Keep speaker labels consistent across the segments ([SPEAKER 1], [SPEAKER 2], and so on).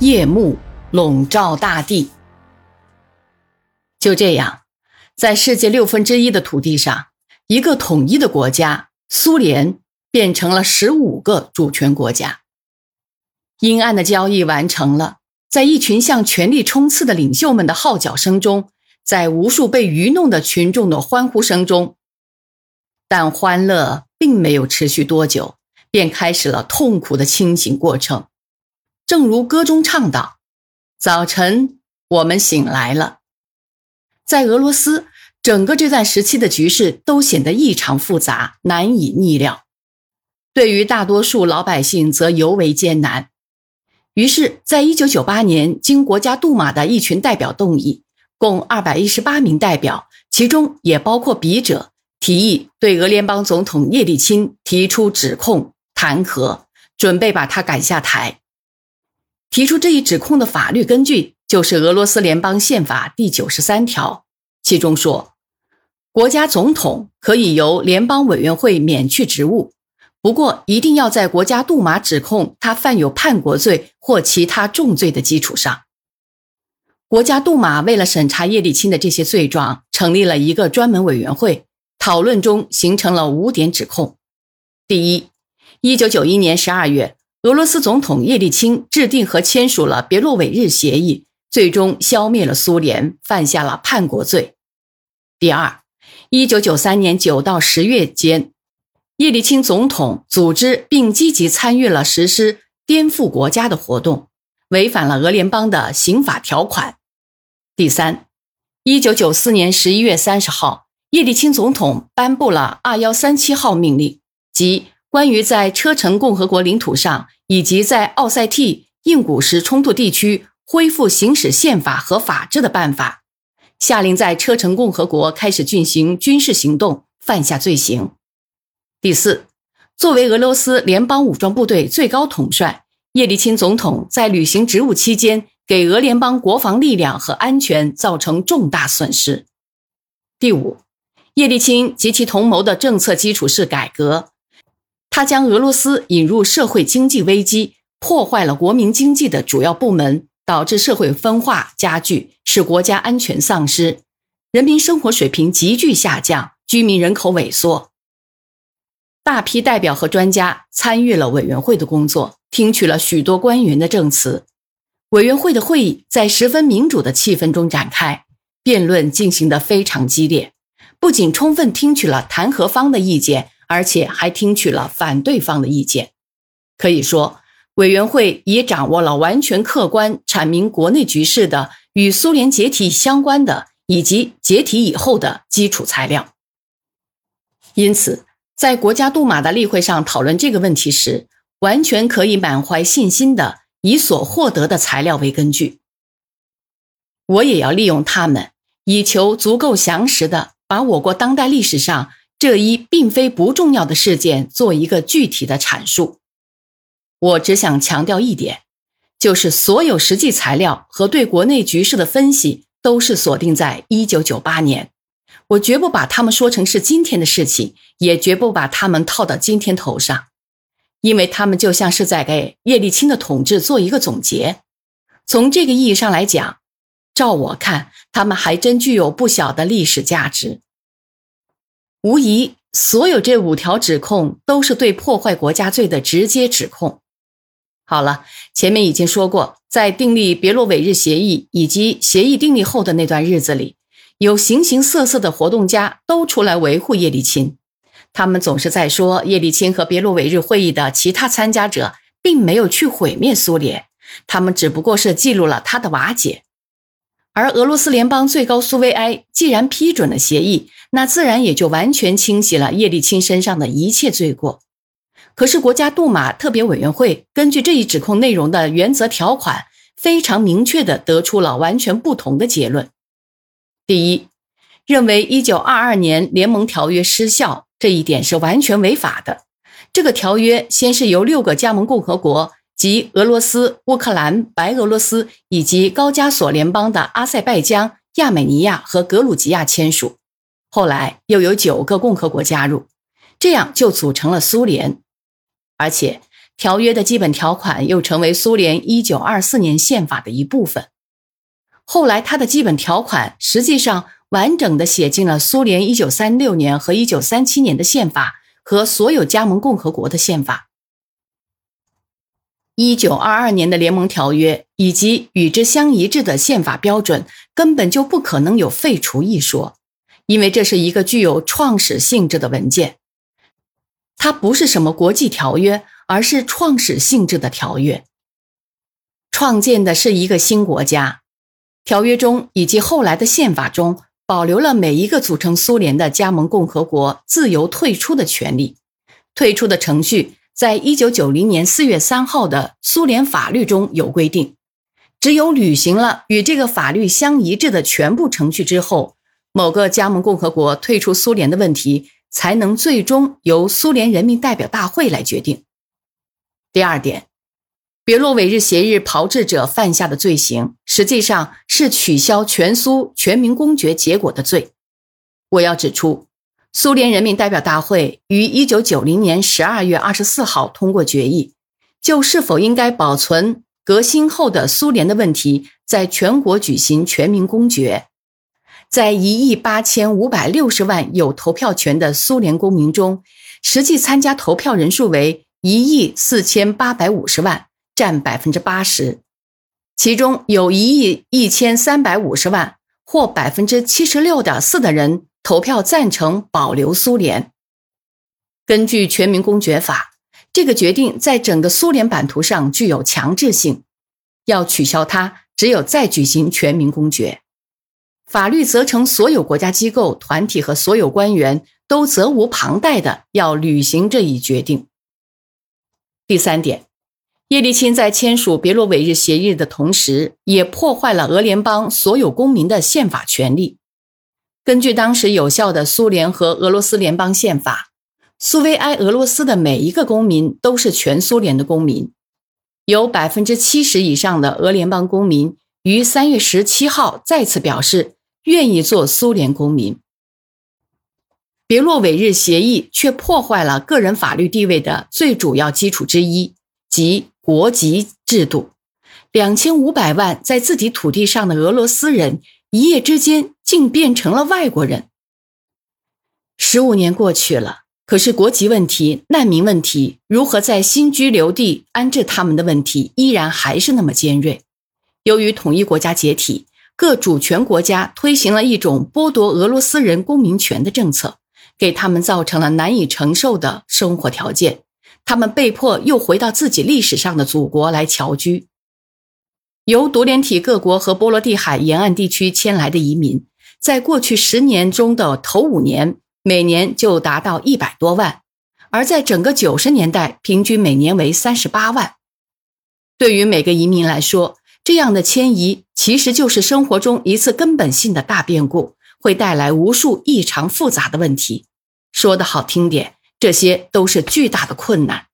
[SPEAKER 1] 夜幕笼罩大地。就这样，在世界六分之一的土地上，一个统一的国家——苏联，变成了十五个主权国家。阴暗的交易完成了，在一群向权力冲刺的领袖们的号角声中，在无数被愚弄的群众的欢呼声中，但欢乐并没有持续多久，便开始了痛苦的清醒过程。正如歌中唱道：“早晨，我们醒来了。”在俄罗斯，整个这段时期的局势都显得异常复杂，难以逆料。对于大多数老百姓，则尤为艰难。于是，在一九九八年，经国家杜马的一群代表动议，共二百一十八名代表，其中也包括笔者，提议对俄联邦总统叶利钦提出指控、弹劾，准备把他赶下台。提出这一指控的法律根据就是俄罗斯联邦宪法第九十三条，其中说，国家总统可以由联邦委员会免去职务，不过一定要在国家杜马指控他犯有叛国罪或其他重罪的基础上。国家杜马为了审查叶利钦的这些罪状，成立了一个专门委员会，讨论中形成了五点指控：第一，一九九一年十二月。俄罗斯总统叶利钦制定和签署了别洛韦日协议，最终消灭了苏联，犯下了叛国罪。第二，一九九三年九到十月间，叶利钦总统组织并积极参与了实施颠覆国家的活动，违反了俄联邦的刑法条款。第三，一九九四年十一月三十号，叶利钦总统颁布了二幺三七号命令，即关于在车臣共和国领土上。以及在奥塞梯、印古什冲突地区恢复行使宪法和法治的办法，下令在车臣共和国开始进行军事行动，犯下罪行。第四，作为俄罗斯联邦武装部队最高统帅，叶利钦总统在履行职务期间，给俄联邦国防力量和安全造成重大损失。第五，叶利钦及其同谋的政策基础是改革。他将俄罗斯引入社会经济危机，破坏了国民经济的主要部门，导致社会分化加剧，使国家安全丧失，人民生活水平急剧下降，居民人口萎缩。大批代表和专家参与了委员会的工作，听取了许多官员的证词。委员会的会议在十分民主的气氛中展开，辩论进行得非常激烈，不仅充分听取了弹劾方的意见。而且还听取了反对方的意见，可以说，委员会已掌握了完全客观阐明国内局势的与苏联解体相关的以及解体以后的基础材料。因此，在国家杜马的例会上讨论这个问题时，完全可以满怀信心的以所获得的材料为根据。我也要利用它们，以求足够详实的把我国当代历史上。这一并非不重要的事件做一个具体的阐述，我只想强调一点，就是所有实际材料和对国内局势的分析都是锁定在一九九八年。我绝不把他们说成是今天的事情，也绝不把他们套到今天头上，因为他们就像是在给叶利钦的统治做一个总结。从这个意义上来讲，照我看，他们还真具有不小的历史价值。无疑，所有这五条指控都是对破坏国家罪的直接指控。好了，前面已经说过，在订立别洛韦日协议以及协议订立后的那段日子里，有形形色色的活动家都出来维护叶利钦。他们总是在说，叶利钦和别洛韦日会议的其他参加者并没有去毁灭苏联，他们只不过是记录了他的瓦解。而俄罗斯联邦最高苏维埃既然批准了协议，那自然也就完全清洗了叶利钦身上的一切罪过。可是，国家杜马特别委员会根据这一指控内容的原则条款，非常明确地得出了完全不同的结论。第一，认为1922年联盟条约失效这一点是完全违法的。这个条约先是由六个加盟共和国。及俄罗斯、乌克兰、白俄罗斯以及高加索联邦的阿塞拜疆、亚美尼亚和格鲁吉亚签署，后来又有九个共和国加入，这样就组成了苏联。而且条约的基本条款又成为苏联1924年宪法的一部分。后来，它的基本条款实际上完整的写进了苏联1936年和1937年的宪法和所有加盟共和国的宪法。1922年的联盟条约以及与之相一致的宪法标准，根本就不可能有废除一说，因为这是一个具有创始性质的文件。它不是什么国际条约，而是创始性质的条约。创建的是一个新国家。条约中以及后来的宪法中保留了每一个组成苏联的加盟共和国自由退出的权利。退出的程序在一九九零年四月三号的苏联法律中有规定。只有履行了与这个法律相一致的全部程序之后，某个加盟共和国退出苏联的问题。才能最终由苏联人民代表大会来决定。第二点，别洛韦日协议炮制者犯下的罪行，实际上是取消全苏全民公决结果的罪。我要指出，苏联人民代表大会于一九九零年十二月二十四号通过决议，就是否应该保存革新后的苏联的问题，在全国举行全民公决。在一亿八千五百六十万有投票权的苏联公民中，实际参加投票人数为一亿四千八百五十万，占百分之八十。其中有一亿一千三百五十万，或百分之七十六点四的人投票赞成保留苏联。根据全民公决法，这个决定在整个苏联版图上具有强制性，要取消它，只有再举行全民公决。法律责成所有国家机构、团体和所有官员都责无旁贷的要履行这一决定。第三点，叶利钦在签署别洛韦日协议的同时，也破坏了俄联邦所有公民的宪法权利。根据当时有效的苏联和俄罗斯联邦宪法，苏维埃俄罗斯的每一个公民都是全苏联的公民。有百分之七十以上的俄联邦公民于三月十七号再次表示。愿意做苏联公民。别洛韦日协议却破坏了个人法律地位的最主要基础之一，即国籍制度。两千五百万在自己土地上的俄罗斯人，一夜之间竟变成了外国人。十五年过去了，可是国籍问题、难民问题，如何在新居留地安置他们的问题，依然还是那么尖锐。由于统一国家解体。各主权国家推行了一种剥夺俄罗斯人公民权的政策，给他们造成了难以承受的生活条件。他们被迫又回到自己历史上的祖国来侨居。由独联体各国和波罗的海沿岸地区迁来的移民，在过去十年中的头五年，每年就达到一百多万；而在整个九十年代，平均每年为三十八万。对于每个移民来说，这样的迁移其实就是生活中一次根本性的大变故，会带来无数异常复杂的问题。说的好听点，这些都是巨大的困难。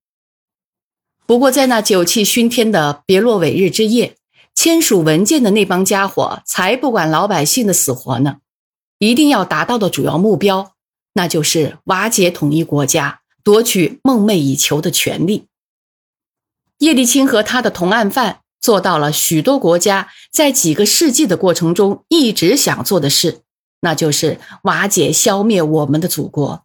[SPEAKER 1] 不过，在那酒气熏天的别洛韦日之夜，签署文件的那帮家伙才不管老百姓的死活呢。一定要达到的主要目标，那就是瓦解统一国家，夺取梦寐以求的权利。叶利钦和他的同案犯。做到了许多国家在几个世纪的过程中一直想做的事，那就是瓦解、消灭我们的祖国。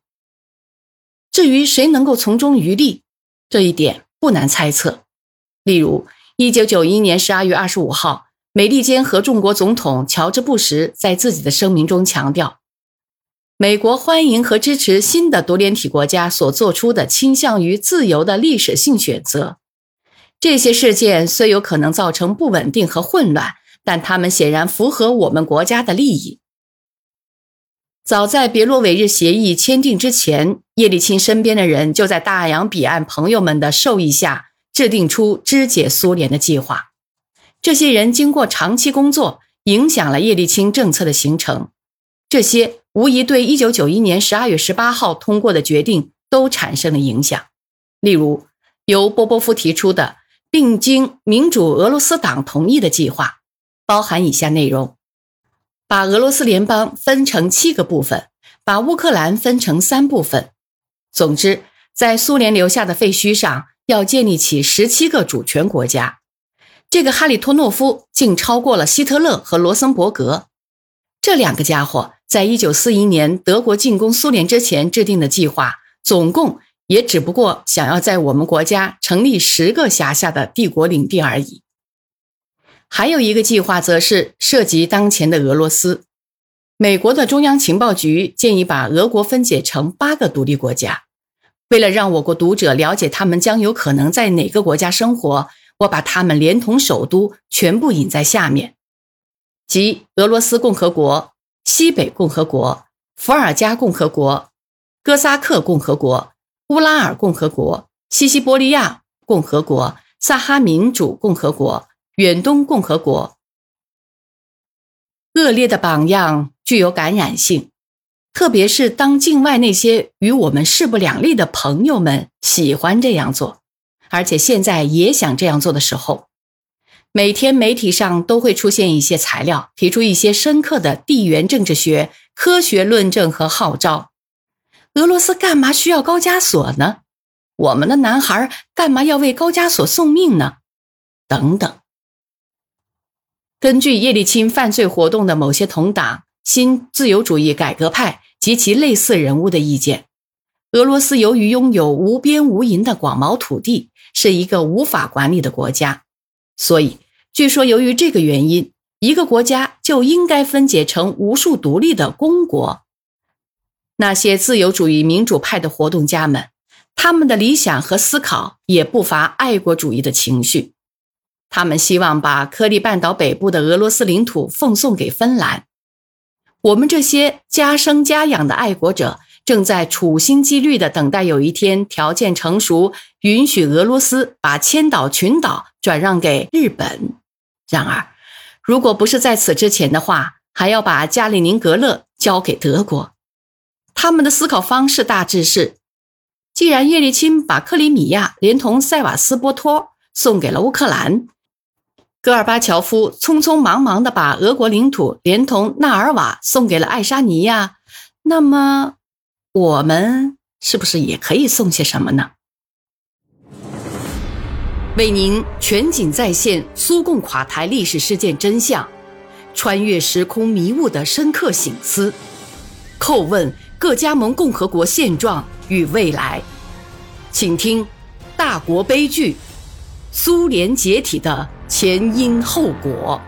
[SPEAKER 1] 至于谁能够从中渔利，这一点不难猜测。例如，一九九一年十二月二十五号，美利坚合众国总统乔治·布什在自己的声明中强调，美国欢迎和支持新的独联体国家所做出的倾向于自由的历史性选择。这些事件虽有可能造成不稳定和混乱，但他们显然符合我们国家的利益。早在别洛韦日协议签订之前，叶利钦身边的人就在大洋彼岸朋友们的授意下，制定出肢解苏联的计划。这些人经过长期工作，影响了叶利钦政策的形成。这些无疑对1991年12月18号通过的决定都产生了影响。例如，由波波夫提出的。并经民主俄罗斯党同意的计划，包含以下内容：把俄罗斯联邦分成七个部分，把乌克兰分成三部分。总之，在苏联留下的废墟上要建立起十七个主权国家。这个哈里托诺夫竟超过了希特勒和罗森伯格。这两个家伙在一九四一年德国进攻苏联之前制定的计划，总共也只不过想要在我们国家成立十个辖下的帝国领地而已。还有一个计划，则是涉及当前的俄罗斯。美国的中央情报局建议把俄国分解成八个独立国家。为了让我国读者了解他们将有可能在哪个国家生活，我把他们连同首都全部引在下面，即俄罗斯共和国、西北共和国、伏尔加共和国、哥萨克共和国、乌拉尔共和国、西西伯利亚共和国、萨哈民主共和国。远东共和国，恶劣的榜样具有感染性，特别是当境外那些与我们势不两立的朋友们喜欢这样做，而且现在也想这样做的时候，每天媒体上都会出现一些材料，提出一些深刻的地缘政治学科学论证和号召。俄罗斯干嘛需要高加索呢？我们的男孩干嘛要为高加索送命呢？等等。根据叶利钦犯罪活动的某些同党、新自由主义改革派及其类似人物的意见，俄罗斯由于拥有无边无垠的广袤土地，是一个无法管理的国家。所以，据说由于这个原因，一个国家就应该分解成无数独立的公国。那些自由主义民主派的活动家们，他们的理想和思考也不乏爱国主义的情绪。他们希望把克里半岛北部的俄罗斯领土奉送给芬兰。我们这些家生家养的爱国者正在处心积虑地等待有一天条件成熟，允许俄罗斯把千岛群岛转让给日本。然而，如果不是在此之前的话，还要把加里宁格勒交给德国。他们的思考方式大致是：既然叶利钦把克里米亚连同塞瓦斯波托送给了乌克兰。戈尔巴乔夫匆匆忙忙地把俄国领土连同纳尔瓦送给了爱沙尼亚，那么我们是不是也可以送些什么呢？为您全景再现苏共垮台历史事件真相，穿越时空迷雾的深刻醒思，叩问各加盟共和国现状与未来，请听《大国悲剧：苏联解体的》前因后果。